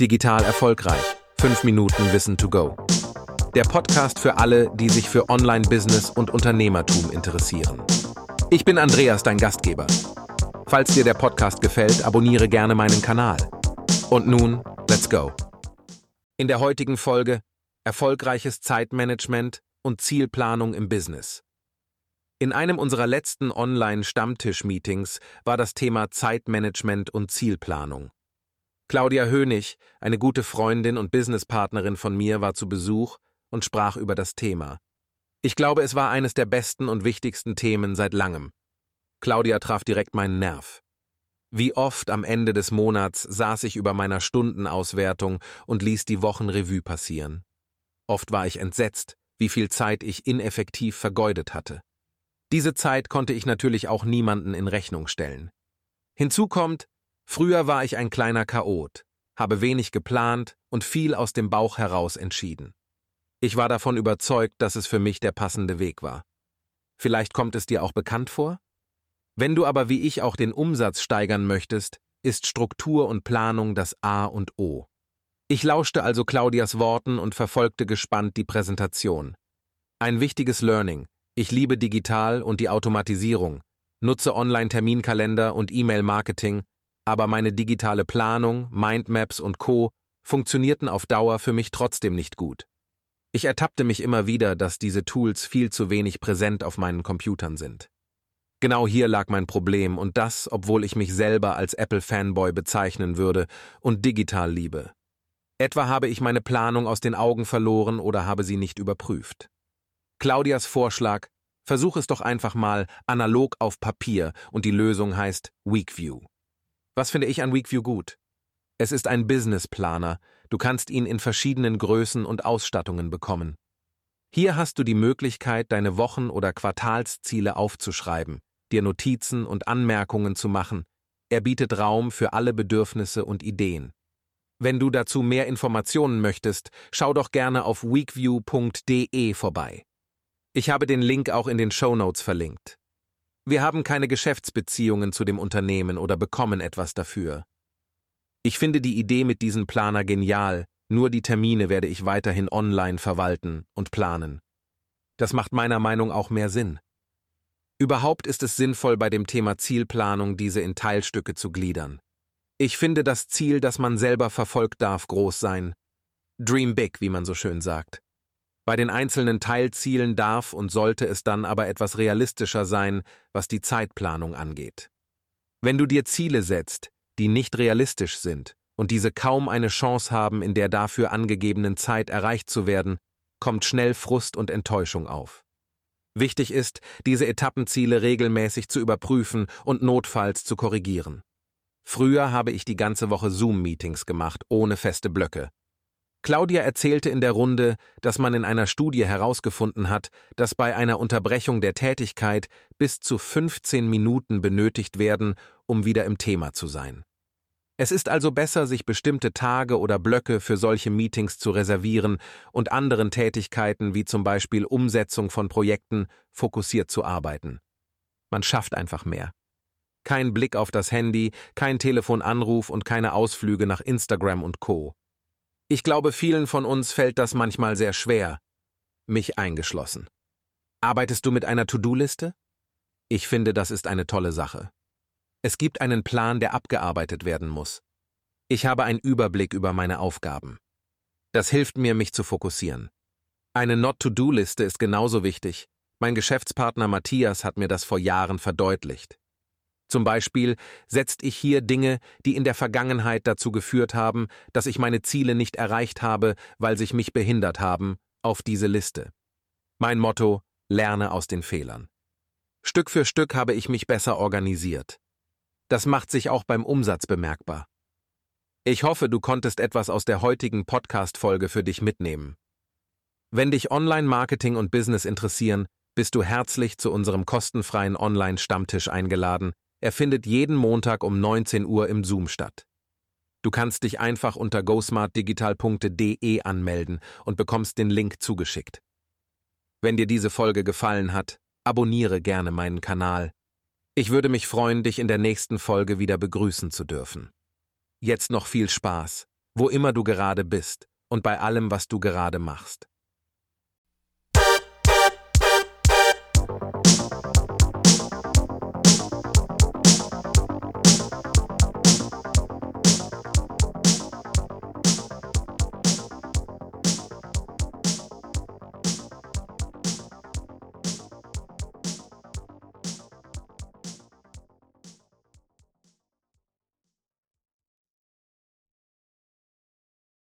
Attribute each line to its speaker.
Speaker 1: Digital erfolgreich. 5 Minuten Wissen to go. Der Podcast für alle, die sich für Online-Business und Unternehmertum interessieren. Ich bin Andreas, dein Gastgeber. Falls dir der Podcast gefällt, abonniere gerne meinen Kanal. Und nun, let's go. In der heutigen Folge Erfolgreiches Zeitmanagement und Zielplanung im Business. In einem unserer letzten Online-Stammtisch-Meetings war das Thema Zeitmanagement und Zielplanung. Claudia Hönig, eine gute Freundin und Businesspartnerin von mir, war zu Besuch und sprach über das Thema. Ich glaube, es war eines der besten und wichtigsten Themen seit langem. Claudia traf direkt meinen Nerv. Wie oft am Ende des Monats saß ich über meiner Stundenauswertung und ließ die Wochen Revue passieren. Oft war ich entsetzt, wie viel Zeit ich ineffektiv vergeudet hatte. Diese Zeit konnte ich natürlich auch niemanden in Rechnung stellen. Hinzu kommt, früher war ich ein kleiner Chaot, habe wenig geplant und viel aus dem Bauch heraus entschieden. Ich war davon überzeugt, dass es für mich der passende Weg war. Vielleicht kommt es dir auch bekannt vor? Wenn du aber wie ich auch den Umsatz steigern möchtest, ist Struktur und Planung das A und O. Ich lauschte also Claudias Worten und verfolgte gespannt die Präsentation. Ein wichtiges Learning, ich liebe digital und die Automatisierung, nutze Online-Terminkalender und E-Mail-Marketing, aber meine digitale Planung, Mindmaps und Co. funktionierten auf Dauer für mich trotzdem nicht gut. Ich ertappte mich immer wieder, dass diese Tools viel zu wenig präsent auf meinen Computern sind. Genau hier lag mein Problem und das, obwohl ich mich selber als Apple-Fanboy bezeichnen würde und digital liebe. Etwa habe ich meine Planung aus den Augen verloren oder habe sie nicht überprüft. Claudias Vorschlag, versuch es doch einfach mal analog auf Papier und die Lösung heißt Weekview. Was finde ich an Weekview gut? Es ist ein Businessplaner, du kannst ihn in verschiedenen Größen und Ausstattungen bekommen. Hier hast du die Möglichkeit, deine Wochen- oder Quartalsziele aufzuschreiben, dir Notizen und Anmerkungen zu machen. Er bietet Raum für alle Bedürfnisse und Ideen. Wenn du dazu mehr Informationen möchtest, schau doch gerne auf weekview.de vorbei. Ich habe den Link auch in den Show Notes verlinkt. Wir haben keine Geschäftsbeziehungen zu dem Unternehmen oder bekommen etwas dafür. Ich finde die Idee mit diesem Planer genial, nur die Termine werde ich weiterhin online verwalten und planen. Das macht meiner Meinung auch mehr Sinn. Überhaupt ist es sinnvoll, bei dem Thema Zielplanung diese in Teilstücke zu gliedern. Ich finde das Ziel, das man selber verfolgt, darf groß sein. Dream big, wie man so schön sagt. Bei den einzelnen Teilzielen darf und sollte es dann aber etwas realistischer sein, was die Zeitplanung angeht. Wenn du dir Ziele setzt, die nicht realistisch sind und diese kaum eine Chance haben, in der dafür angegebenen Zeit erreicht zu werden, kommt schnell Frust und Enttäuschung auf. Wichtig ist, diese Etappenziele regelmäßig zu überprüfen und notfalls zu korrigieren. Früher habe ich die ganze Woche Zoom-Meetings gemacht, ohne feste Blöcke. Claudia erzählte in der Runde, dass man in einer Studie herausgefunden hat, dass bei einer Unterbrechung der Tätigkeit bis zu 15 Minuten benötigt werden, um wieder im Thema zu sein. Es ist also besser, sich bestimmte Tage oder Blöcke für solche Meetings zu reservieren und anderen Tätigkeiten wie zum Beispiel Umsetzung von Projekten fokussiert zu arbeiten. Man schafft einfach mehr. Kein Blick auf das Handy, kein Telefonanruf und keine Ausflüge nach Instagram und Co. Ich glaube, vielen von uns fällt das manchmal sehr schwer, mich eingeschlossen. Arbeitest du mit einer To-Do-Liste? Ich finde, das ist eine tolle Sache. Es gibt einen Plan, der abgearbeitet werden muss. Ich habe einen Überblick über meine Aufgaben. Das hilft mir, mich zu fokussieren. Eine Not-to-Do-Liste ist genauso wichtig. Mein Geschäftspartner Matthias hat mir das vor Jahren verdeutlicht. Zum Beispiel setzt ich hier Dinge, die in der Vergangenheit dazu geführt haben, dass ich meine Ziele nicht erreicht habe, weil sich mich behindert haben, auf diese Liste. Mein Motto Lerne aus den Fehlern. Stück für Stück habe ich mich besser organisiert. Das macht sich auch beim Umsatz bemerkbar. Ich hoffe, du konntest etwas aus der heutigen Podcast-Folge für dich mitnehmen. Wenn dich Online-Marketing und Business interessieren, bist du herzlich zu unserem kostenfreien Online-Stammtisch eingeladen, er findet jeden Montag um 19 Uhr im Zoom statt. Du kannst dich einfach unter gosmartdigital.de anmelden und bekommst den Link zugeschickt. Wenn dir diese Folge gefallen hat, abonniere gerne meinen Kanal. Ich würde mich freuen, dich in der nächsten Folge wieder begrüßen zu dürfen. Jetzt noch viel Spaß wo immer du gerade bist und bei allem, was du gerade machst.